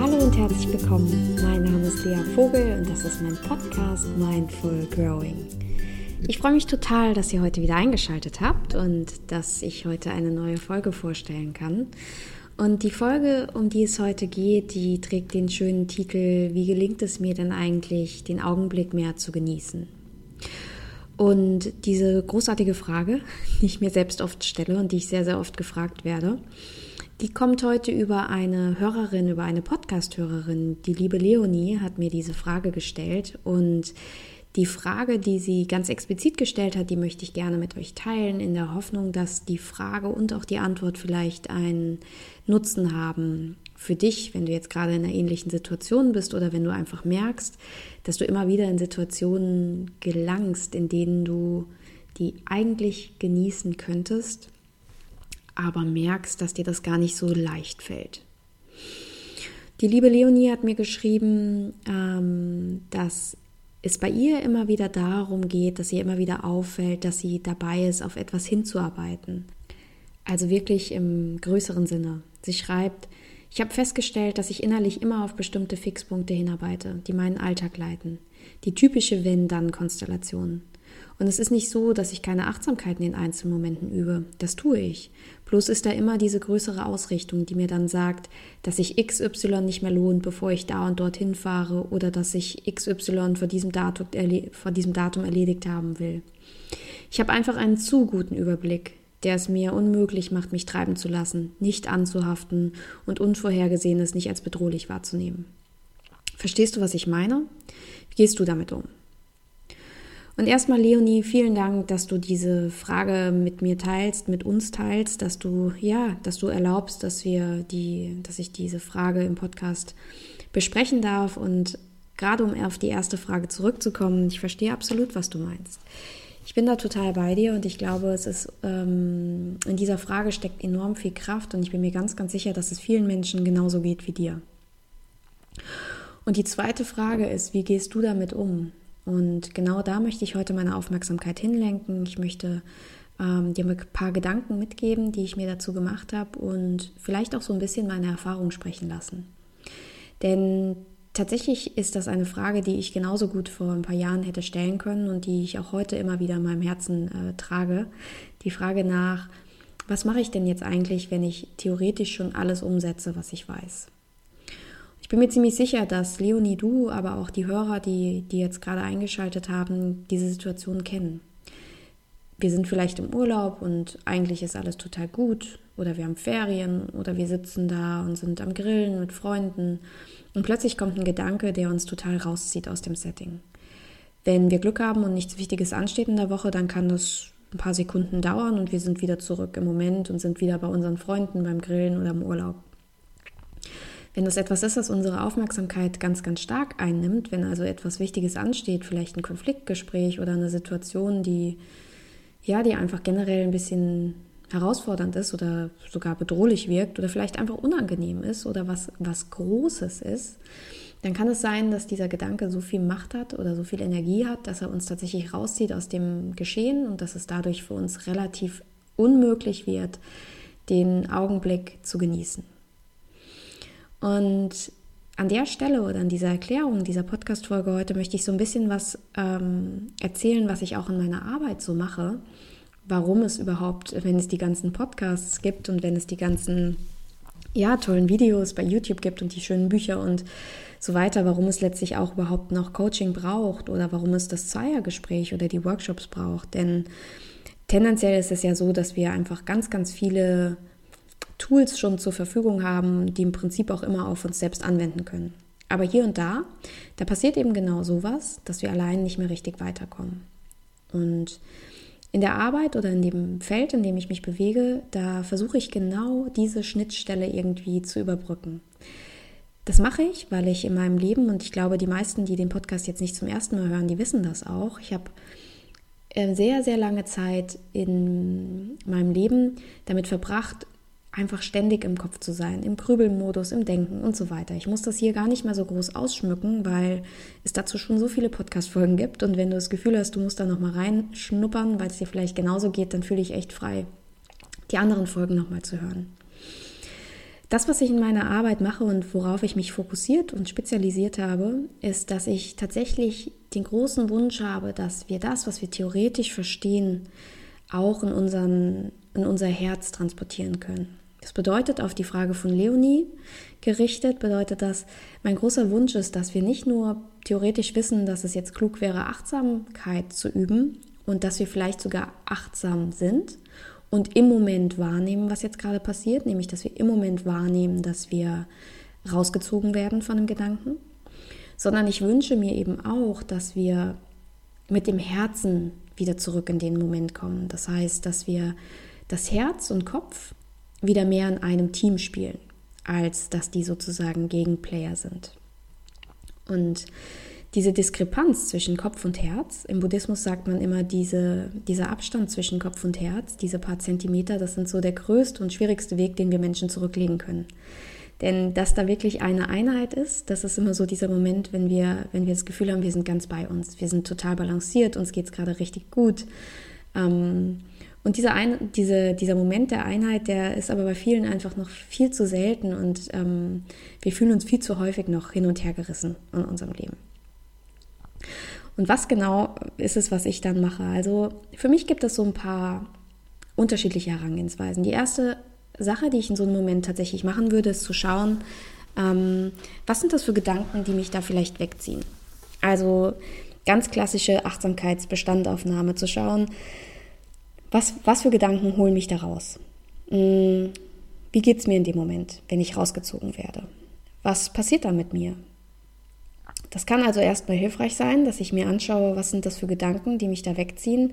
Hallo und herzlich willkommen. Mein Name ist Lea Vogel und das ist mein Podcast Mindful Growing. Ich freue mich total, dass ihr heute wieder eingeschaltet habt und dass ich heute eine neue Folge vorstellen kann. Und die Folge, um die es heute geht, die trägt den schönen Titel Wie gelingt es mir denn eigentlich, den Augenblick mehr zu genießen? Und diese großartige Frage, die ich mir selbst oft stelle und die ich sehr, sehr oft gefragt werde, die kommt heute über eine Hörerin, über eine Podcast-Hörerin. Die liebe Leonie hat mir diese Frage gestellt und die Frage, die sie ganz explizit gestellt hat, die möchte ich gerne mit euch teilen, in der Hoffnung, dass die Frage und auch die Antwort vielleicht einen Nutzen haben für dich, wenn du jetzt gerade in einer ähnlichen Situation bist oder wenn du einfach merkst, dass du immer wieder in Situationen gelangst, in denen du die eigentlich genießen könntest, aber merkst, dass dir das gar nicht so leicht fällt. Die liebe Leonie hat mir geschrieben, ähm, dass es bei ihr immer wieder darum geht, dass ihr immer wieder auffällt, dass sie dabei ist, auf etwas hinzuarbeiten. Also wirklich im größeren Sinne. Sie schreibt, ich habe festgestellt, dass ich innerlich immer auf bestimmte Fixpunkte hinarbeite, die meinen Alltag leiten. Die typische Wenn-Dann-Konstellation. Und es ist nicht so, dass ich keine Achtsamkeit in den Einzelmomenten übe. Das tue ich. Bloß ist da immer diese größere Ausrichtung, die mir dann sagt, dass sich XY nicht mehr lohnt, bevor ich da und dorthin fahre oder dass ich XY vor diesem Datum, vor diesem Datum erledigt haben will. Ich habe einfach einen zu guten Überblick, der es mir unmöglich macht, mich treiben zu lassen, nicht anzuhaften und Unvorhergesehenes nicht als bedrohlich wahrzunehmen. Verstehst du, was ich meine? Wie gehst du damit um? Und erstmal, Leonie, vielen Dank, dass du diese Frage mit mir teilst, mit uns teilst, dass du, ja, dass du erlaubst, dass wir die, dass ich diese Frage im Podcast besprechen darf. Und gerade um auf die erste Frage zurückzukommen, ich verstehe absolut, was du meinst. Ich bin da total bei dir und ich glaube, es ist ähm, in dieser Frage steckt enorm viel Kraft und ich bin mir ganz, ganz sicher, dass es vielen Menschen genauso geht wie dir. Und die zweite Frage ist, wie gehst du damit um? Und genau da möchte ich heute meine Aufmerksamkeit hinlenken. Ich möchte ähm, dir ein paar Gedanken mitgeben, die ich mir dazu gemacht habe und vielleicht auch so ein bisschen meine Erfahrung sprechen lassen. Denn tatsächlich ist das eine Frage, die ich genauso gut vor ein paar Jahren hätte stellen können und die ich auch heute immer wieder in meinem Herzen äh, trage. Die Frage nach, was mache ich denn jetzt eigentlich, wenn ich theoretisch schon alles umsetze, was ich weiß? bin mir ziemlich sicher, dass Leonie, du, aber auch die Hörer, die, die jetzt gerade eingeschaltet haben, diese Situation kennen. Wir sind vielleicht im Urlaub und eigentlich ist alles total gut oder wir haben Ferien oder wir sitzen da und sind am Grillen mit Freunden und plötzlich kommt ein Gedanke, der uns total rauszieht aus dem Setting. Wenn wir Glück haben und nichts Wichtiges ansteht in der Woche, dann kann das ein paar Sekunden dauern und wir sind wieder zurück im Moment und sind wieder bei unseren Freunden beim Grillen oder im Urlaub. Wenn das etwas ist, das unsere Aufmerksamkeit ganz, ganz stark einnimmt, wenn also etwas Wichtiges ansteht, vielleicht ein Konfliktgespräch oder eine Situation, die ja, die einfach generell ein bisschen herausfordernd ist oder sogar bedrohlich wirkt oder vielleicht einfach unangenehm ist oder was, was Großes ist, dann kann es sein, dass dieser Gedanke so viel Macht hat oder so viel Energie hat, dass er uns tatsächlich rauszieht aus dem Geschehen und dass es dadurch für uns relativ unmöglich wird, den Augenblick zu genießen. Und an der Stelle oder an dieser Erklärung dieser Podcast-Folge heute möchte ich so ein bisschen was ähm, erzählen, was ich auch in meiner Arbeit so mache. Warum es überhaupt, wenn es die ganzen Podcasts gibt und wenn es die ganzen ja, tollen Videos bei YouTube gibt und die schönen Bücher und so weiter, warum es letztlich auch überhaupt noch Coaching braucht oder warum es das Zweiergespräch oder die Workshops braucht. Denn tendenziell ist es ja so, dass wir einfach ganz, ganz viele Tools schon zur Verfügung haben, die im Prinzip auch immer auf uns selbst anwenden können. Aber hier und da, da passiert eben genau sowas, dass wir allein nicht mehr richtig weiterkommen. Und in der Arbeit oder in dem Feld, in dem ich mich bewege, da versuche ich genau diese Schnittstelle irgendwie zu überbrücken. Das mache ich, weil ich in meinem Leben, und ich glaube, die meisten, die den Podcast jetzt nicht zum ersten Mal hören, die wissen das auch, ich habe äh, sehr, sehr lange Zeit in meinem Leben damit verbracht, einfach ständig im Kopf zu sein, im Grübelmodus, im Denken und so weiter. Ich muss das hier gar nicht mehr so groß ausschmücken, weil es dazu schon so viele Podcast-Folgen gibt. Und wenn du das Gefühl hast, du musst da nochmal reinschnuppern, weil es dir vielleicht genauso geht, dann fühle ich echt frei, die anderen Folgen nochmal zu hören. Das, was ich in meiner Arbeit mache und worauf ich mich fokussiert und spezialisiert habe, ist, dass ich tatsächlich den großen Wunsch habe, dass wir das, was wir theoretisch verstehen, auch in, unseren, in unser Herz transportieren können. Das bedeutet auf die Frage von Leonie gerichtet, bedeutet das, mein großer Wunsch ist, dass wir nicht nur theoretisch wissen, dass es jetzt klug wäre, Achtsamkeit zu üben und dass wir vielleicht sogar achtsam sind und im Moment wahrnehmen, was jetzt gerade passiert, nämlich dass wir im Moment wahrnehmen, dass wir rausgezogen werden von dem Gedanken, sondern ich wünsche mir eben auch, dass wir mit dem Herzen wieder zurück in den Moment kommen. Das heißt, dass wir das Herz und Kopf wieder mehr in einem Team spielen, als dass die sozusagen Gegenplayer sind. Und diese Diskrepanz zwischen Kopf und Herz, im Buddhismus sagt man immer, diese, dieser Abstand zwischen Kopf und Herz, diese paar Zentimeter, das sind so der größte und schwierigste Weg, den wir Menschen zurücklegen können. Denn dass da wirklich eine Einheit ist, das ist immer so dieser Moment, wenn wir, wenn wir das Gefühl haben, wir sind ganz bei uns, wir sind total balanciert, uns geht es gerade richtig gut. Ähm, und dieser, ein, diese, dieser Moment der Einheit, der ist aber bei vielen einfach noch viel zu selten und ähm, wir fühlen uns viel zu häufig noch hin und her gerissen in unserem Leben. Und was genau ist es, was ich dann mache? Also für mich gibt es so ein paar unterschiedliche Herangehensweisen. Die erste Sache, die ich in so einem Moment tatsächlich machen würde, ist zu schauen, ähm, was sind das für Gedanken, die mich da vielleicht wegziehen. Also ganz klassische Achtsamkeitsbestandaufnahme zu schauen, was, was für Gedanken holen mich da raus? Hm, wie geht es mir in dem Moment, wenn ich rausgezogen werde? Was passiert da mit mir? Das kann also erstmal hilfreich sein, dass ich mir anschaue, was sind das für Gedanken, die mich da wegziehen.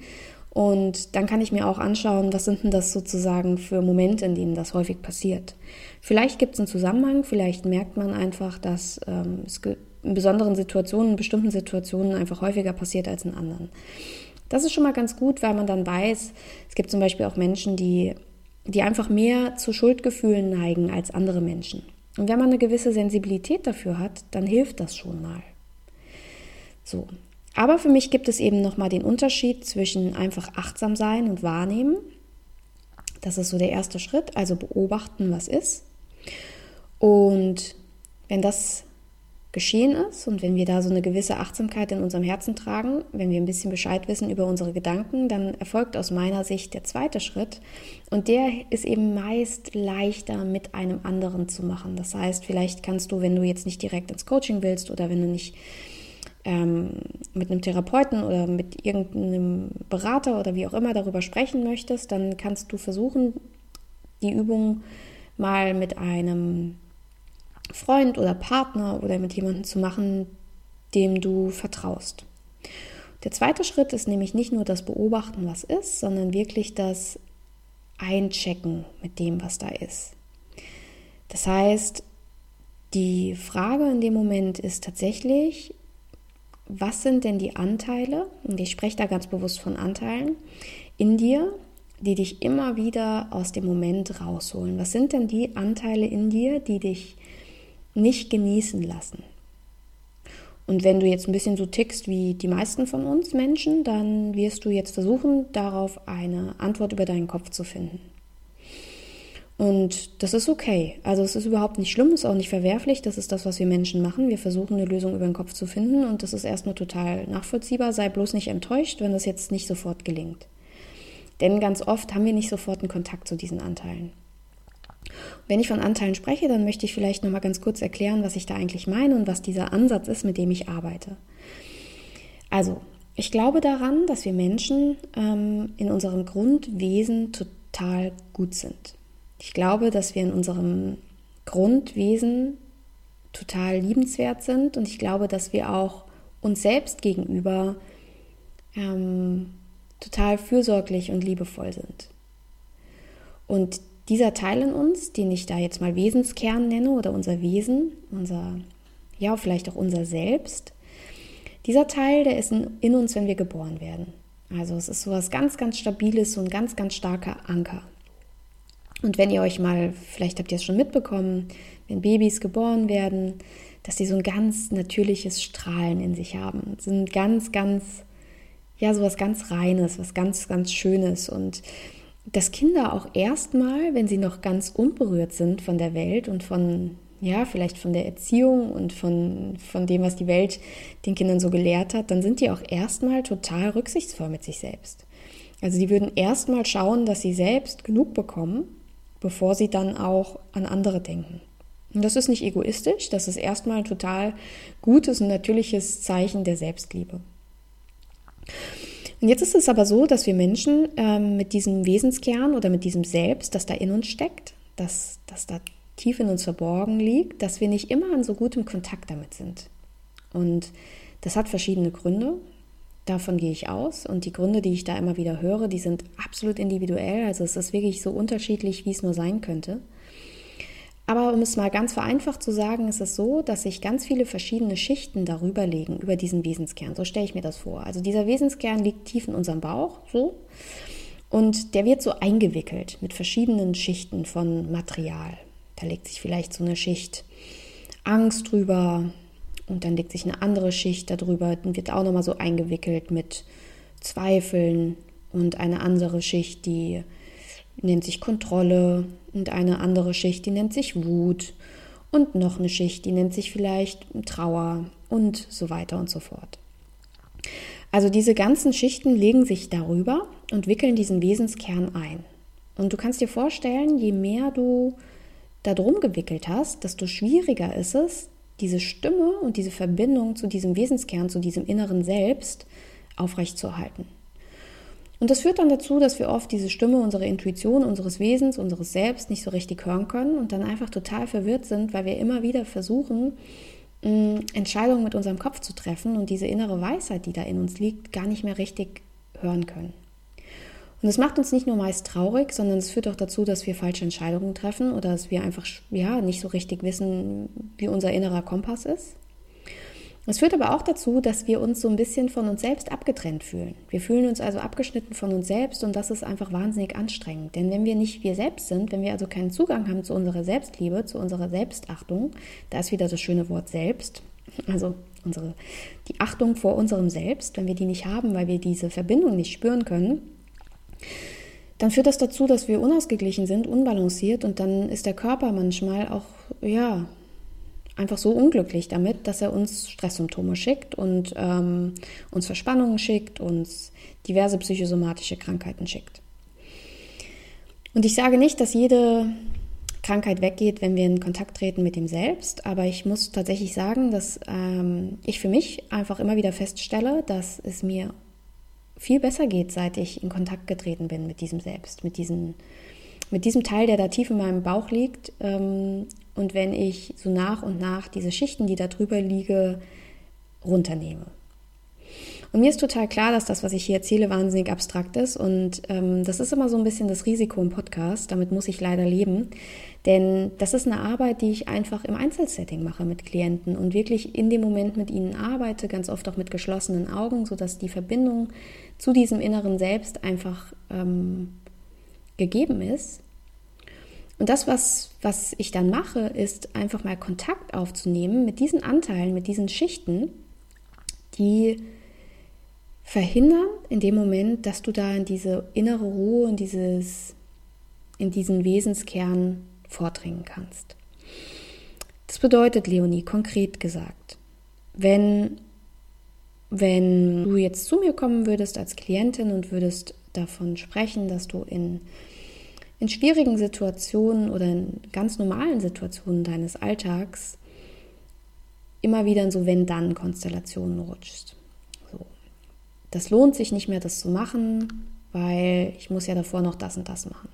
Und dann kann ich mir auch anschauen, was sind denn das sozusagen für Momente, in denen das häufig passiert. Vielleicht gibt es einen Zusammenhang, vielleicht merkt man einfach, dass ähm, es in besonderen Situationen, in bestimmten Situationen einfach häufiger passiert als in anderen. Das ist schon mal ganz gut, weil man dann weiß, es gibt zum Beispiel auch Menschen, die, die einfach mehr zu Schuldgefühlen neigen als andere Menschen. Und wenn man eine gewisse Sensibilität dafür hat, dann hilft das schon mal. So. Aber für mich gibt es eben nochmal den Unterschied zwischen einfach achtsam sein und wahrnehmen. Das ist so der erste Schritt, also beobachten, was ist. Und wenn das geschehen ist und wenn wir da so eine gewisse Achtsamkeit in unserem Herzen tragen, wenn wir ein bisschen Bescheid wissen über unsere Gedanken, dann erfolgt aus meiner Sicht der zweite Schritt und der ist eben meist leichter mit einem anderen zu machen. Das heißt, vielleicht kannst du, wenn du jetzt nicht direkt ins Coaching willst oder wenn du nicht ähm, mit einem Therapeuten oder mit irgendeinem Berater oder wie auch immer darüber sprechen möchtest, dann kannst du versuchen, die Übung mal mit einem Freund oder Partner oder mit jemandem zu machen, dem du vertraust. Der zweite Schritt ist nämlich nicht nur das Beobachten, was ist, sondern wirklich das Einchecken mit dem, was da ist. Das heißt, die Frage in dem Moment ist tatsächlich, was sind denn die Anteile, und ich spreche da ganz bewusst von Anteilen, in dir, die dich immer wieder aus dem Moment rausholen? Was sind denn die Anteile in dir, die dich nicht genießen lassen. Und wenn du jetzt ein bisschen so tickst wie die meisten von uns Menschen, dann wirst du jetzt versuchen, darauf eine Antwort über deinen Kopf zu finden. Und das ist okay. Also es ist überhaupt nicht schlimm, ist auch nicht verwerflich. Das ist das, was wir Menschen machen. Wir versuchen eine Lösung über den Kopf zu finden und das ist erstmal total nachvollziehbar. Sei bloß nicht enttäuscht, wenn das jetzt nicht sofort gelingt. Denn ganz oft haben wir nicht sofort einen Kontakt zu diesen Anteilen. Wenn ich von Anteilen spreche, dann möchte ich vielleicht noch mal ganz kurz erklären, was ich da eigentlich meine und was dieser Ansatz ist, mit dem ich arbeite. Also, ich glaube daran, dass wir Menschen ähm, in unserem Grundwesen total gut sind. Ich glaube, dass wir in unserem Grundwesen total liebenswert sind und ich glaube, dass wir auch uns selbst gegenüber ähm, total fürsorglich und liebevoll sind. Und dieser Teil in uns, den ich da jetzt mal Wesenskern nenne oder unser Wesen, unser, ja, vielleicht auch unser Selbst, dieser Teil, der ist in, uns, wenn wir geboren werden. Also es ist so was ganz, ganz Stabiles, so ein ganz, ganz starker Anker. Und wenn ihr euch mal, vielleicht habt ihr es schon mitbekommen, wenn Babys geboren werden, dass sie so ein ganz natürliches Strahlen in sich haben. So ein ganz, ganz, ja, so was ganz Reines, was ganz, ganz Schönes. Und dass Kinder auch erstmal, wenn sie noch ganz unberührt sind von der Welt und von, ja, vielleicht von der Erziehung und von, von dem, was die Welt den Kindern so gelehrt hat, dann sind die auch erstmal total rücksichtsvoll mit sich selbst. Also die würden erstmal schauen, dass sie selbst genug bekommen, bevor sie dann auch an andere denken. Und das ist nicht egoistisch, das ist erstmal ein total gutes und natürliches Zeichen der Selbstliebe. Und jetzt ist es aber so, dass wir Menschen ähm, mit diesem Wesenskern oder mit diesem Selbst, das da in uns steckt, das, das da tief in uns verborgen liegt, dass wir nicht immer in so gutem Kontakt damit sind. Und das hat verschiedene Gründe. Davon gehe ich aus. Und die Gründe, die ich da immer wieder höre, die sind absolut individuell. Also es ist wirklich so unterschiedlich, wie es nur sein könnte. Aber um es mal ganz vereinfacht zu sagen, ist es so, dass sich ganz viele verschiedene Schichten darüber legen, über diesen Wesenskern. So stelle ich mir das vor. Also dieser Wesenskern liegt tief in unserem Bauch, so. Und der wird so eingewickelt mit verschiedenen Schichten von Material. Da legt sich vielleicht so eine Schicht Angst drüber und dann legt sich eine andere Schicht darüber, dann wird auch nochmal so eingewickelt mit Zweifeln und eine andere Schicht, die nennt sich Kontrolle und eine andere Schicht, die nennt sich Wut und noch eine Schicht, die nennt sich vielleicht Trauer und so weiter und so fort. Also diese ganzen Schichten legen sich darüber und wickeln diesen Wesenskern ein. Und du kannst dir vorstellen, je mehr du da drum gewickelt hast, desto schwieriger ist es, diese Stimme und diese Verbindung zu diesem Wesenskern, zu diesem inneren Selbst aufrechtzuerhalten. Und das führt dann dazu, dass wir oft diese Stimme, unsere Intuition, unseres Wesens, unseres Selbst nicht so richtig hören können und dann einfach total verwirrt sind, weil wir immer wieder versuchen, mm, Entscheidungen mit unserem Kopf zu treffen und diese innere Weisheit, die da in uns liegt, gar nicht mehr richtig hören können. Und das macht uns nicht nur meist traurig, sondern es führt auch dazu, dass wir falsche Entscheidungen treffen oder dass wir einfach ja, nicht so richtig wissen, wie unser innerer Kompass ist. Es führt aber auch dazu, dass wir uns so ein bisschen von uns selbst abgetrennt fühlen. Wir fühlen uns also abgeschnitten von uns selbst und das ist einfach wahnsinnig anstrengend. Denn wenn wir nicht wir selbst sind, wenn wir also keinen Zugang haben zu unserer Selbstliebe, zu unserer Selbstachtung, da ist wieder das schöne Wort selbst, also unsere, die Achtung vor unserem Selbst, wenn wir die nicht haben, weil wir diese Verbindung nicht spüren können, dann führt das dazu, dass wir unausgeglichen sind, unbalanciert und dann ist der Körper manchmal auch, ja, einfach so unglücklich damit, dass er uns Stresssymptome schickt und ähm, uns Verspannungen schickt, uns diverse psychosomatische Krankheiten schickt. Und ich sage nicht, dass jede Krankheit weggeht, wenn wir in Kontakt treten mit dem Selbst, aber ich muss tatsächlich sagen, dass ähm, ich für mich einfach immer wieder feststelle, dass es mir viel besser geht, seit ich in Kontakt getreten bin mit diesem Selbst, mit diesem, mit diesem Teil, der da tief in meinem Bauch liegt ähm, und wenn ich so nach und nach diese Schichten, die da drüber liege, runternehme. Und mir ist total klar, dass das, was ich hier erzähle, wahnsinnig abstrakt ist. Und ähm, das ist immer so ein bisschen das Risiko im Podcast. Damit muss ich leider leben. Denn das ist eine Arbeit, die ich einfach im Einzelsetting mache mit Klienten und wirklich in dem Moment mit ihnen arbeite, ganz oft auch mit geschlossenen Augen, sodass die Verbindung zu diesem inneren Selbst einfach ähm, gegeben ist und das, was, was ich dann mache, ist einfach mal Kontakt aufzunehmen mit diesen Anteilen, mit diesen Schichten, die verhindern in dem Moment, dass du da in diese innere Ruhe, in, dieses, in diesen Wesenskern vordringen kannst. Das bedeutet, Leonie, konkret gesagt, wenn, wenn du jetzt zu mir kommen würdest als Klientin und würdest davon sprechen, dass du in in schwierigen Situationen oder in ganz normalen Situationen deines Alltags immer wieder in so Wenn-Dann-Konstellationen rutschst. So. Das lohnt sich nicht mehr, das zu machen, weil ich muss ja davor noch das und das machen.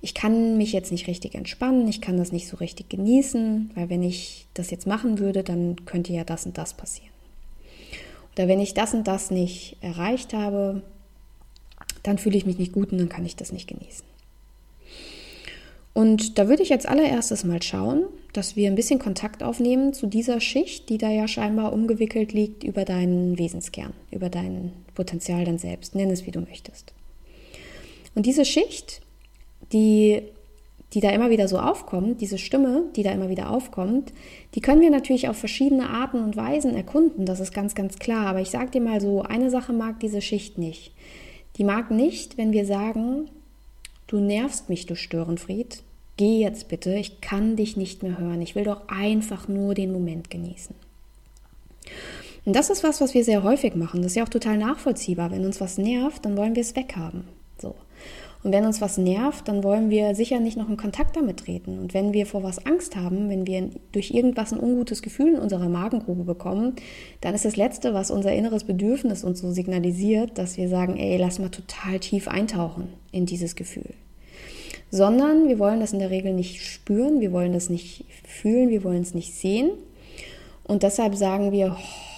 Ich kann mich jetzt nicht richtig entspannen, ich kann das nicht so richtig genießen, weil wenn ich das jetzt machen würde, dann könnte ja das und das passieren. Oder wenn ich das und das nicht erreicht habe, dann fühle ich mich nicht gut und dann kann ich das nicht genießen. Und da würde ich jetzt allererstes mal schauen, dass wir ein bisschen Kontakt aufnehmen zu dieser Schicht, die da ja scheinbar umgewickelt liegt über deinen Wesenskern, über dein Potenzial dann selbst. Nenn es, wie du möchtest. Und diese Schicht, die die da immer wieder so aufkommt, diese Stimme, die da immer wieder aufkommt, die können wir natürlich auf verschiedene Arten und Weisen erkunden, das ist ganz, ganz klar. Aber ich sage dir mal so, eine Sache mag diese Schicht nicht. Die mag nicht, wenn wir sagen, du nervst mich, du Störenfried, geh jetzt bitte, ich kann dich nicht mehr hören, ich will doch einfach nur den Moment genießen. Und das ist was, was wir sehr häufig machen. Das ist ja auch total nachvollziehbar. Wenn uns was nervt, dann wollen wir es weghaben. So. Und wenn uns was nervt, dann wollen wir sicher nicht noch in Kontakt damit treten. Und wenn wir vor was Angst haben, wenn wir durch irgendwas ein ungutes Gefühl in unserer Magengrube bekommen, dann ist das Letzte, was unser inneres Bedürfnis uns so signalisiert, dass wir sagen, ey, lass mal total tief eintauchen in dieses Gefühl. Sondern wir wollen das in der Regel nicht spüren, wir wollen das nicht fühlen, wir wollen es nicht sehen. Und deshalb sagen wir, oh,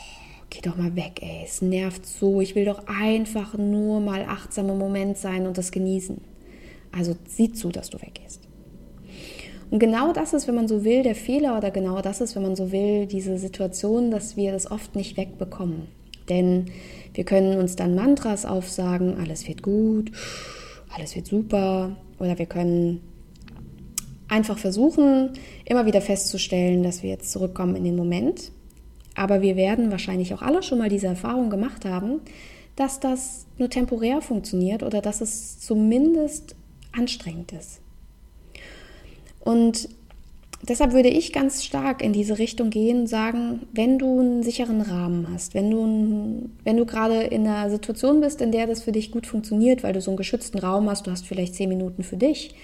geh doch mal weg, ey, es nervt so, ich will doch einfach nur mal achtsam im Moment sein und das genießen. Also sieh zu, dass du weggehst. Und genau das ist, wenn man so will, der Fehler oder genau das ist, wenn man so will, diese Situation, dass wir das oft nicht wegbekommen. Denn wir können uns dann Mantras aufsagen, alles wird gut, alles wird super. Oder wir können einfach versuchen, immer wieder festzustellen, dass wir jetzt zurückkommen in den Moment aber wir werden wahrscheinlich auch alle schon mal diese Erfahrung gemacht haben, dass das nur temporär funktioniert oder dass es zumindest anstrengend ist. Und deshalb würde ich ganz stark in diese Richtung gehen und sagen, wenn du einen sicheren Rahmen hast, wenn du, wenn du gerade in einer Situation bist, in der das für dich gut funktioniert, weil du so einen geschützten Raum hast, du hast vielleicht zehn Minuten für dich,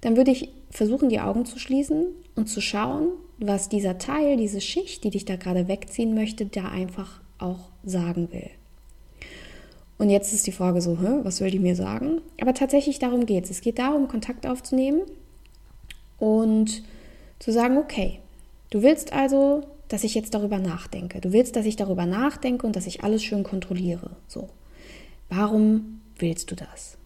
dann würde ich versuchen, die Augen zu schließen und zu schauen, was dieser Teil, diese Schicht, die dich da gerade wegziehen möchte, da einfach auch sagen will. Und jetzt ist die Frage so, was will die mir sagen? Aber tatsächlich darum geht es. Es geht darum, Kontakt aufzunehmen und zu sagen, okay, du willst also, dass ich jetzt darüber nachdenke. Du willst, dass ich darüber nachdenke und dass ich alles schön kontrolliere. So. Warum willst du das?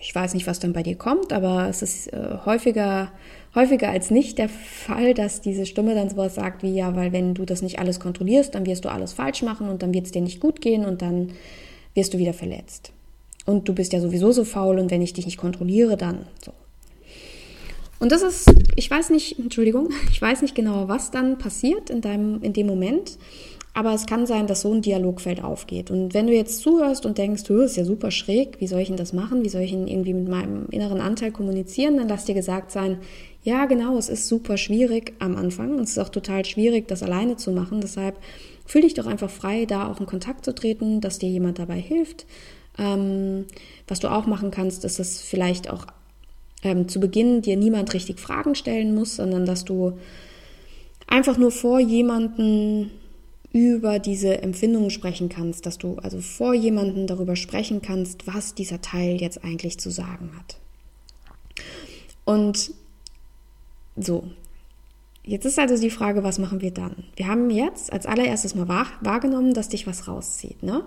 Ich weiß nicht, was dann bei dir kommt, aber es ist äh, häufiger, häufiger als nicht der Fall, dass diese Stimme dann sowas sagt wie, ja, weil wenn du das nicht alles kontrollierst, dann wirst du alles falsch machen und dann wird es dir nicht gut gehen und dann wirst du wieder verletzt. Und du bist ja sowieso so faul und wenn ich dich nicht kontrolliere, dann so. Und das ist, ich weiß nicht, Entschuldigung, ich weiß nicht genau, was dann passiert in deinem, in dem Moment. Aber es kann sein, dass so ein Dialogfeld aufgeht. Und wenn du jetzt zuhörst und denkst, du, ist ja super schräg, wie soll ich denn das machen? Wie soll ich ihn irgendwie mit meinem inneren Anteil kommunizieren? Dann lass dir gesagt sein, ja, genau, es ist super schwierig am Anfang. Und es ist auch total schwierig, das alleine zu machen. Deshalb fühl dich doch einfach frei, da auch in Kontakt zu treten, dass dir jemand dabei hilft. Ähm, was du auch machen kannst, ist es vielleicht auch ähm, zu Beginn dir niemand richtig Fragen stellen muss, sondern dass du einfach nur vor jemanden über diese Empfindungen sprechen kannst, dass du also vor jemanden darüber sprechen kannst, was dieser Teil jetzt eigentlich zu sagen hat. Und so, jetzt ist also die Frage, was machen wir dann? Wir haben jetzt als allererstes mal wahr, wahrgenommen, dass dich was rauszieht, ne?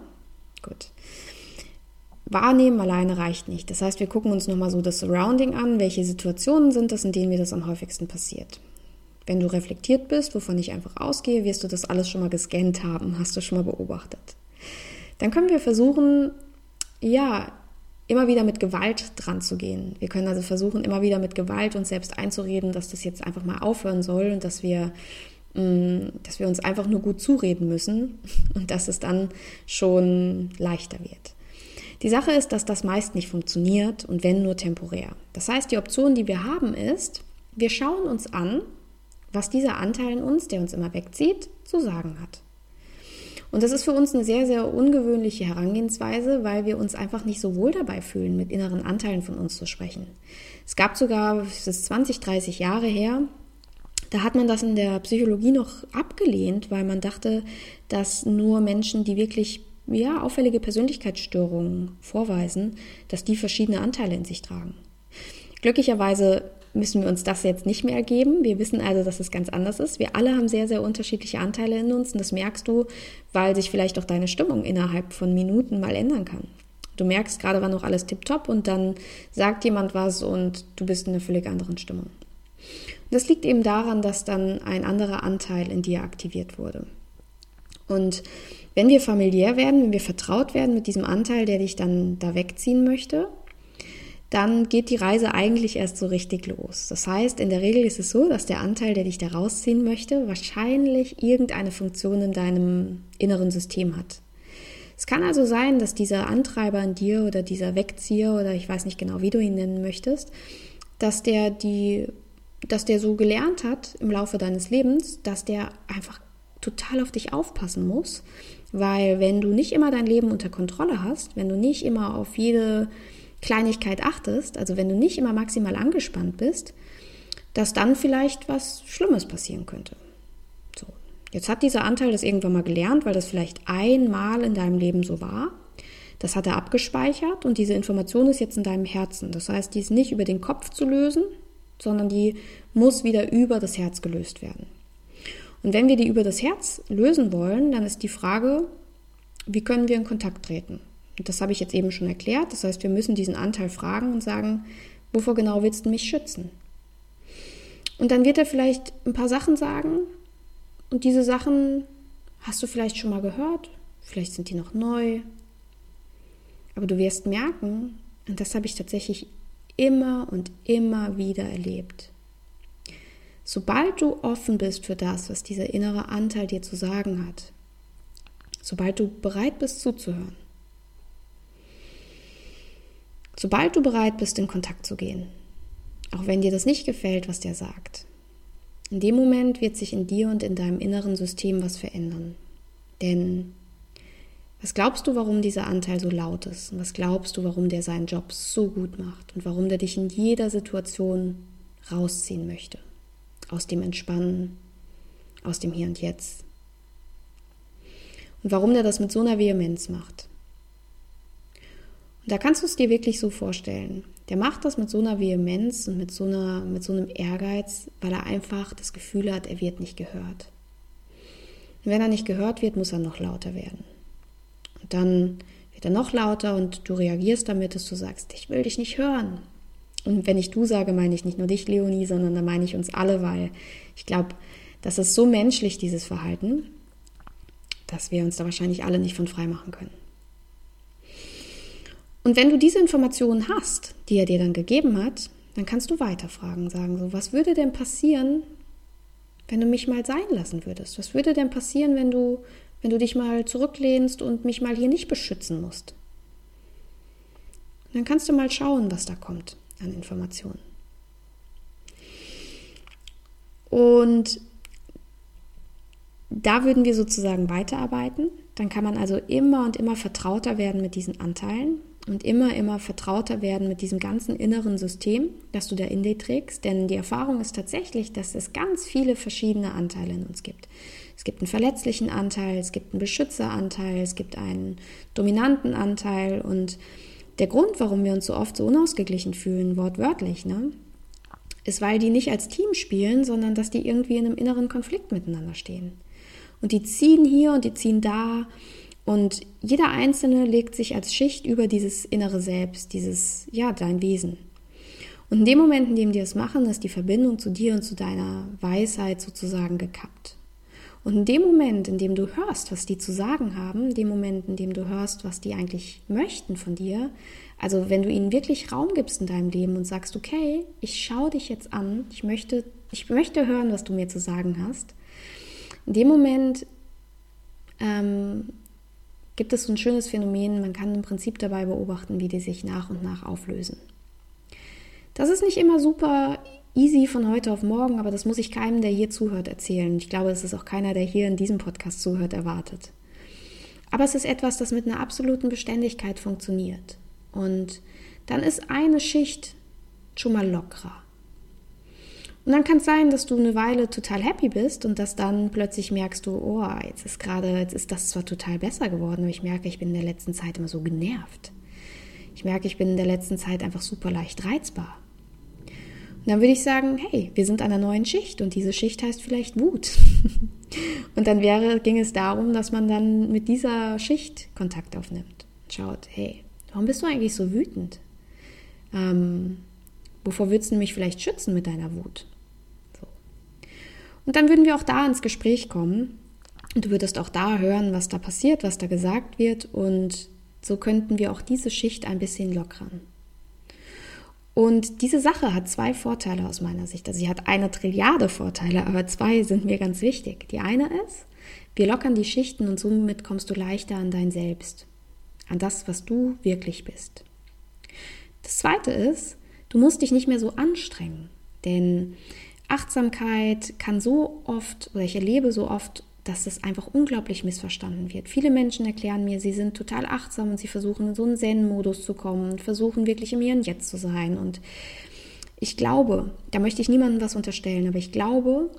Gut. Wahrnehmen alleine reicht nicht. Das heißt, wir gucken uns nochmal so das Surrounding an, welche Situationen sind das, in denen mir das am häufigsten passiert. Wenn du reflektiert bist, wovon ich einfach ausgehe, wirst du das alles schon mal gescannt haben, hast du schon mal beobachtet. Dann können wir versuchen, ja, immer wieder mit Gewalt dran zu gehen. Wir können also versuchen, immer wieder mit Gewalt uns selbst einzureden, dass das jetzt einfach mal aufhören soll und dass wir, mm, dass wir uns einfach nur gut zureden müssen und dass es dann schon leichter wird. Die Sache ist, dass das meist nicht funktioniert und wenn nur temporär. Das heißt, die Option, die wir haben, ist, wir schauen uns an, was dieser Anteil in uns, der uns immer wegzieht, zu sagen hat. Und das ist für uns eine sehr, sehr ungewöhnliche Herangehensweise, weil wir uns einfach nicht so wohl dabei fühlen, mit inneren Anteilen von uns zu sprechen. Es gab sogar, das ist 20, 30 Jahre her, da hat man das in der Psychologie noch abgelehnt, weil man dachte, dass nur Menschen, die wirklich ja, auffällige Persönlichkeitsstörungen vorweisen, dass die verschiedene Anteile in sich tragen. Glücklicherweise müssen wir uns das jetzt nicht mehr geben. Wir wissen also, dass es ganz anders ist. Wir alle haben sehr, sehr unterschiedliche Anteile in uns und das merkst du, weil sich vielleicht auch deine Stimmung innerhalb von Minuten mal ändern kann. Du merkst gerade, war noch alles tipptopp und dann sagt jemand was und du bist in einer völlig anderen Stimmung. Und das liegt eben daran, dass dann ein anderer Anteil in dir aktiviert wurde. Und wenn wir familiär werden, wenn wir vertraut werden mit diesem Anteil, der dich dann da wegziehen möchte, dann geht die Reise eigentlich erst so richtig los. Das heißt, in der Regel ist es so, dass der Anteil, der dich da rausziehen möchte, wahrscheinlich irgendeine Funktion in deinem inneren System hat. Es kann also sein, dass dieser Antreiber in dir oder dieser Wegzieher oder ich weiß nicht genau, wie du ihn nennen möchtest, dass der die, dass der so gelernt hat im Laufe deines Lebens, dass der einfach total auf dich aufpassen muss, weil wenn du nicht immer dein Leben unter Kontrolle hast, wenn du nicht immer auf jede Kleinigkeit achtest, also wenn du nicht immer maximal angespannt bist, dass dann vielleicht was Schlimmes passieren könnte. So. Jetzt hat dieser Anteil das irgendwann mal gelernt, weil das vielleicht einmal in deinem Leben so war. Das hat er abgespeichert und diese Information ist jetzt in deinem Herzen. Das heißt, die ist nicht über den Kopf zu lösen, sondern die muss wieder über das Herz gelöst werden. Und wenn wir die über das Herz lösen wollen, dann ist die Frage, wie können wir in Kontakt treten? Und das habe ich jetzt eben schon erklärt. Das heißt, wir müssen diesen Anteil fragen und sagen, wovor genau willst du mich schützen? Und dann wird er vielleicht ein paar Sachen sagen und diese Sachen hast du vielleicht schon mal gehört, vielleicht sind die noch neu. Aber du wirst merken, und das habe ich tatsächlich immer und immer wieder erlebt. Sobald du offen bist für das, was dieser innere Anteil dir zu sagen hat, sobald du bereit bist zuzuhören, Sobald du bereit bist, in Kontakt zu gehen, auch wenn dir das nicht gefällt, was der sagt, in dem Moment wird sich in dir und in deinem inneren System was verändern. Denn was glaubst du, warum dieser Anteil so laut ist? Und was glaubst du, warum der seinen Job so gut macht? Und warum der dich in jeder Situation rausziehen möchte? Aus dem Entspannen, aus dem Hier und Jetzt. Und warum der das mit so einer Vehemenz macht? Und da kannst du es dir wirklich so vorstellen. Der macht das mit so einer Vehemenz und mit so, einer, mit so einem Ehrgeiz, weil er einfach das Gefühl hat, er wird nicht gehört. Und wenn er nicht gehört wird, muss er noch lauter werden. Und dann wird er noch lauter und du reagierst damit, dass du sagst, ich will dich nicht hören. Und wenn ich du sage, meine ich nicht nur dich, Leonie, sondern da meine ich uns alle, weil ich glaube, das ist so menschlich, dieses Verhalten, dass wir uns da wahrscheinlich alle nicht von frei machen können. Und wenn du diese Informationen hast, die er dir dann gegeben hat, dann kannst du weiterfragen, sagen so, was würde denn passieren, wenn du mich mal sein lassen würdest? Was würde denn passieren, wenn du, wenn du dich mal zurücklehnst und mich mal hier nicht beschützen musst? Und dann kannst du mal schauen, was da kommt an Informationen. Und da würden wir sozusagen weiterarbeiten. Dann kann man also immer und immer vertrauter werden mit diesen Anteilen und immer, immer vertrauter werden mit diesem ganzen inneren System, das du da in dir trägst. Denn die Erfahrung ist tatsächlich, dass es ganz viele verschiedene Anteile in uns gibt. Es gibt einen verletzlichen Anteil, es gibt einen Beschützeranteil, es gibt einen dominanten Anteil und der Grund, warum wir uns so oft so unausgeglichen fühlen, wortwörtlich, ne, ist, weil die nicht als Team spielen, sondern dass die irgendwie in einem inneren Konflikt miteinander stehen. Und die ziehen hier und die ziehen da und jeder Einzelne legt sich als Schicht über dieses innere Selbst, dieses, ja, dein Wesen. Und in dem Moment, in dem die es machen, ist die Verbindung zu dir und zu deiner Weisheit sozusagen gekappt. Und in dem Moment, in dem du hörst, was die zu sagen haben, in dem Moment, in dem du hörst, was die eigentlich möchten von dir, also wenn du ihnen wirklich Raum gibst in deinem Leben und sagst, okay, ich schaue dich jetzt an, ich möchte, ich möchte hören, was du mir zu sagen hast, in dem Moment ähm, gibt es so ein schönes Phänomen, man kann im Prinzip dabei beobachten, wie die sich nach und nach auflösen. Das ist nicht immer super easy von heute auf morgen, aber das muss ich keinem, der hier zuhört, erzählen. Ich glaube, es ist auch keiner, der hier in diesem Podcast zuhört, erwartet. Aber es ist etwas, das mit einer absoluten Beständigkeit funktioniert. Und dann ist eine Schicht schon mal lockerer. Und dann kann es sein, dass du eine Weile total happy bist und dass dann plötzlich merkst du, oh, jetzt ist gerade, jetzt ist das zwar total besser geworden, aber ich merke, ich bin in der letzten Zeit immer so genervt. Ich merke, ich bin in der letzten Zeit einfach super leicht reizbar. Und dann würde ich sagen, hey, wir sind an einer neuen Schicht und diese Schicht heißt vielleicht Wut. und dann wäre, ging es darum, dass man dann mit dieser Schicht Kontakt aufnimmt. Schaut, hey, warum bist du eigentlich so wütend? Ähm, wovor würdest du mich vielleicht schützen mit deiner Wut? Und dann würden wir auch da ins Gespräch kommen. Du würdest auch da hören, was da passiert, was da gesagt wird. Und so könnten wir auch diese Schicht ein bisschen lockern. Und diese Sache hat zwei Vorteile aus meiner Sicht. Also sie hat eine Trilliarde Vorteile, aber zwei sind mir ganz wichtig. Die eine ist, wir lockern die Schichten und somit kommst du leichter an dein Selbst, an das, was du wirklich bist. Das zweite ist, du musst dich nicht mehr so anstrengen, denn Achtsamkeit kann so oft, oder ich erlebe so oft, dass es einfach unglaublich missverstanden wird. Viele Menschen erklären mir, sie sind total achtsam und sie versuchen in so einen Zen-Modus zu kommen und versuchen wirklich im Hier und Jetzt zu sein. Und ich glaube, da möchte ich niemandem was unterstellen, aber ich glaube,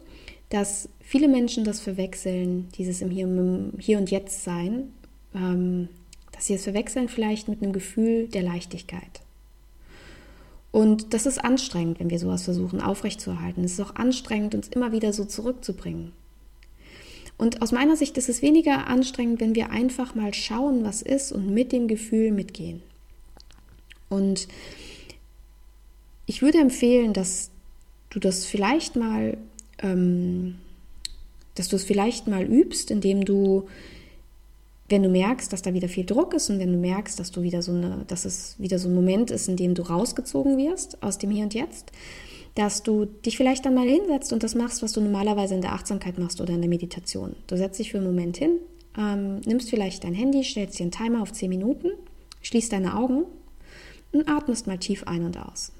dass viele Menschen das verwechseln, dieses im Hier, im Hier und Jetzt sein, ähm, dass sie es verwechseln vielleicht mit einem Gefühl der Leichtigkeit. Und das ist anstrengend, wenn wir sowas versuchen aufrechtzuerhalten. Es ist auch anstrengend, uns immer wieder so zurückzubringen. Und aus meiner Sicht ist es weniger anstrengend, wenn wir einfach mal schauen, was ist und mit dem Gefühl mitgehen. Und ich würde empfehlen, dass du das vielleicht mal, ähm, dass du es vielleicht mal übst, indem du wenn du merkst, dass da wieder viel Druck ist und wenn du merkst, dass du wieder so eine, dass es wieder so ein Moment ist, in dem du rausgezogen wirst aus dem Hier und Jetzt, dass du dich vielleicht dann mal hinsetzt und das machst, was du normalerweise in der Achtsamkeit machst oder in der Meditation. Du setzt dich für einen Moment hin, ähm, nimmst vielleicht dein Handy, stellst dir einen Timer auf 10 Minuten, schließt deine Augen und atmest mal tief ein und aus.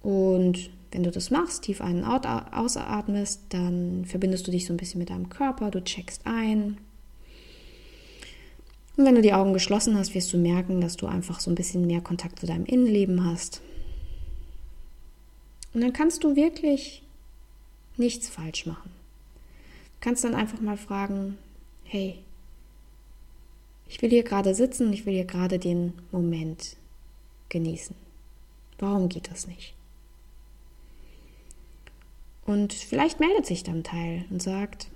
Und wenn du das machst, tief ein- und ausatmest, dann verbindest du dich so ein bisschen mit deinem Körper, du checkst ein, und wenn du die Augen geschlossen hast, wirst du merken, dass du einfach so ein bisschen mehr Kontakt zu deinem Innenleben hast. Und dann kannst du wirklich nichts falsch machen. Du kannst dann einfach mal fragen, hey, ich will hier gerade sitzen, ich will hier gerade den Moment genießen. Warum geht das nicht? Und vielleicht meldet sich dann Teil und sagt,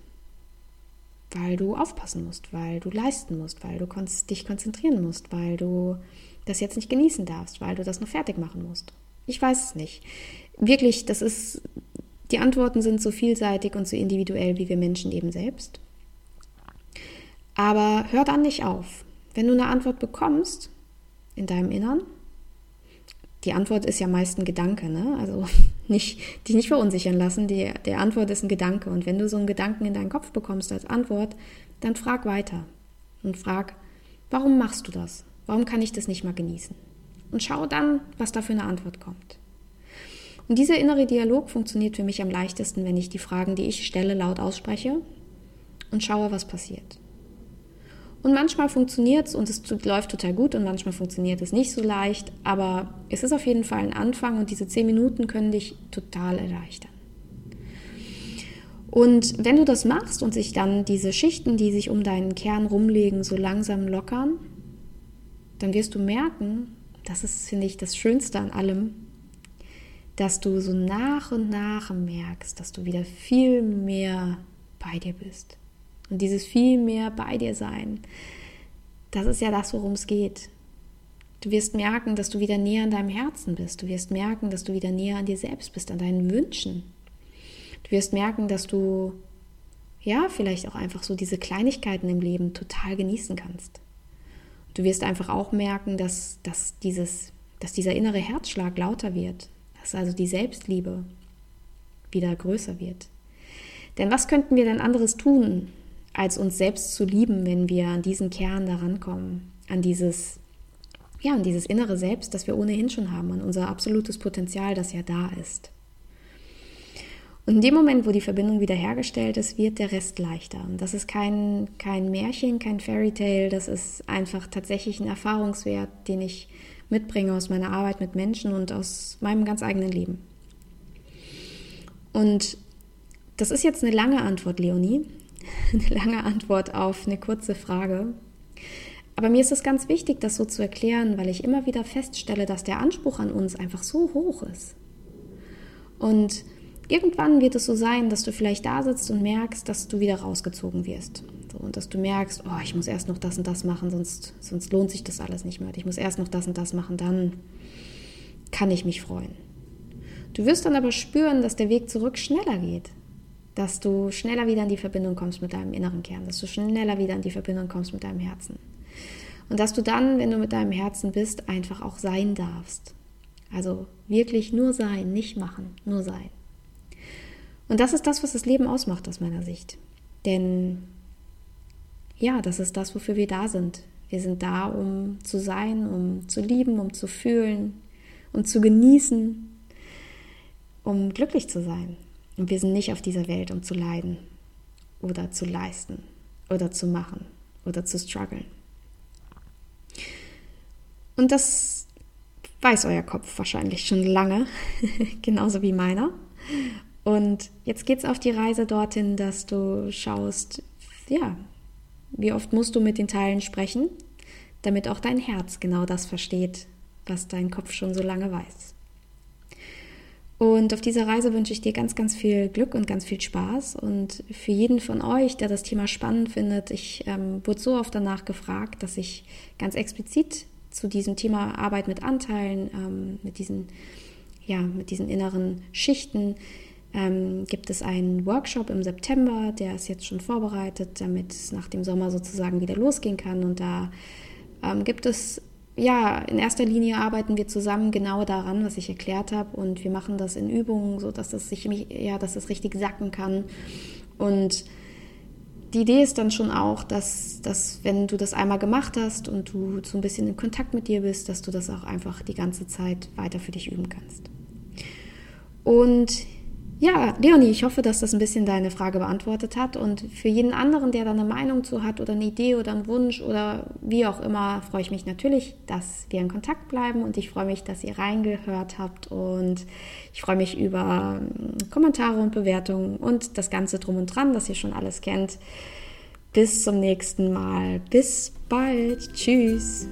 weil du aufpassen musst, weil du leisten musst, weil du dich konzentrieren musst, weil du das jetzt nicht genießen darfst, weil du das noch fertig machen musst. Ich weiß es nicht. Wirklich, das ist, die Antworten sind so vielseitig und so individuell wie wir Menschen eben selbst. Aber hör dann nicht auf. Wenn du eine Antwort bekommst in deinem Innern, die Antwort ist ja meist ein Gedanke, ne? Also nicht, dich nicht verunsichern lassen. Die, die Antwort ist ein Gedanke. Und wenn du so einen Gedanken in deinen Kopf bekommst als Antwort, dann frag weiter. Und frag, warum machst du das? Warum kann ich das nicht mal genießen? Und schau dann, was da für eine Antwort kommt. Und dieser innere Dialog funktioniert für mich am leichtesten, wenn ich die Fragen, die ich stelle, laut ausspreche und schaue, was passiert. Und manchmal funktioniert es und es läuft total gut und manchmal funktioniert es nicht so leicht, aber es ist auf jeden Fall ein Anfang und diese zehn Minuten können dich total erleichtern. Und wenn du das machst und sich dann diese Schichten, die sich um deinen Kern rumlegen, so langsam lockern, dann wirst du merken, das ist, finde ich, das Schönste an allem, dass du so nach und nach merkst, dass du wieder viel mehr bei dir bist. Und dieses viel mehr bei dir sein, das ist ja das, worum es geht. Du wirst merken, dass du wieder näher an deinem Herzen bist. Du wirst merken, dass du wieder näher an dir selbst bist, an deinen Wünschen. Du wirst merken, dass du ja vielleicht auch einfach so diese Kleinigkeiten im Leben total genießen kannst. Du wirst einfach auch merken, dass, dass, dieses, dass dieser innere Herzschlag lauter wird, dass also die Selbstliebe wieder größer wird. Denn was könnten wir denn anderes tun, als uns selbst zu lieben, wenn wir an diesen Kern daran kommen, an dieses, ja, an dieses innere Selbst, das wir ohnehin schon haben, an unser absolutes Potenzial, das ja da ist. Und in dem Moment, wo die Verbindung wiederhergestellt ist, wird der Rest leichter. Und das ist kein, kein Märchen, kein Fairy Tale, das ist einfach tatsächlich ein Erfahrungswert, den ich mitbringe aus meiner Arbeit mit Menschen und aus meinem ganz eigenen Leben. Und das ist jetzt eine lange Antwort, Leonie, eine lange Antwort auf eine kurze Frage. Aber mir ist es ganz wichtig, das so zu erklären, weil ich immer wieder feststelle, dass der Anspruch an uns einfach so hoch ist. Und irgendwann wird es so sein, dass du vielleicht da sitzt und merkst, dass du wieder rausgezogen wirst. So, und dass du merkst, oh, ich muss erst noch das und das machen, sonst, sonst lohnt sich das alles nicht mehr. Ich muss erst noch das und das machen, dann kann ich mich freuen. Du wirst dann aber spüren, dass der Weg zurück schneller geht dass du schneller wieder in die Verbindung kommst mit deinem inneren Kern, dass du schneller wieder in die Verbindung kommst mit deinem Herzen. Und dass du dann, wenn du mit deinem Herzen bist, einfach auch sein darfst. Also wirklich nur sein, nicht machen, nur sein. Und das ist das, was das Leben ausmacht aus meiner Sicht. Denn ja, das ist das, wofür wir da sind. Wir sind da, um zu sein, um zu lieben, um zu fühlen, um zu genießen, um glücklich zu sein. Und wir sind nicht auf dieser Welt, um zu leiden oder zu leisten oder zu machen oder zu strugglen. Und das weiß euer Kopf wahrscheinlich schon lange, genauso wie meiner. Und jetzt geht es auf die Reise dorthin, dass du schaust, ja, wie oft musst du mit den Teilen sprechen, damit auch dein Herz genau das versteht, was dein Kopf schon so lange weiß. Und auf dieser Reise wünsche ich dir ganz, ganz viel Glück und ganz viel Spaß. Und für jeden von euch, der das Thema spannend findet, ich ähm, wurde so oft danach gefragt, dass ich ganz explizit zu diesem Thema Arbeit mit Anteilen, ähm, mit diesen, ja, mit diesen inneren Schichten, ähm, gibt es einen Workshop im September, der ist jetzt schon vorbereitet, damit es nach dem Sommer sozusagen wieder losgehen kann. Und da ähm, gibt es, ja, in erster Linie arbeiten wir zusammen genau daran, was ich erklärt habe. Und wir machen das in Übungen, sodass das sich, ja, dass es richtig sacken kann. Und die Idee ist dann schon auch, dass, dass wenn du das einmal gemacht hast und du so ein bisschen in Kontakt mit dir bist, dass du das auch einfach die ganze Zeit weiter für dich üben kannst. Und ja, Leonie, ich hoffe, dass das ein bisschen deine Frage beantwortet hat. Und für jeden anderen, der da eine Meinung zu hat oder eine Idee oder einen Wunsch oder wie auch immer, freue ich mich natürlich, dass wir in Kontakt bleiben. Und ich freue mich, dass ihr reingehört habt. Und ich freue mich über ähm, Kommentare und Bewertungen und das Ganze drum und dran, das ihr schon alles kennt. Bis zum nächsten Mal. Bis bald. Tschüss.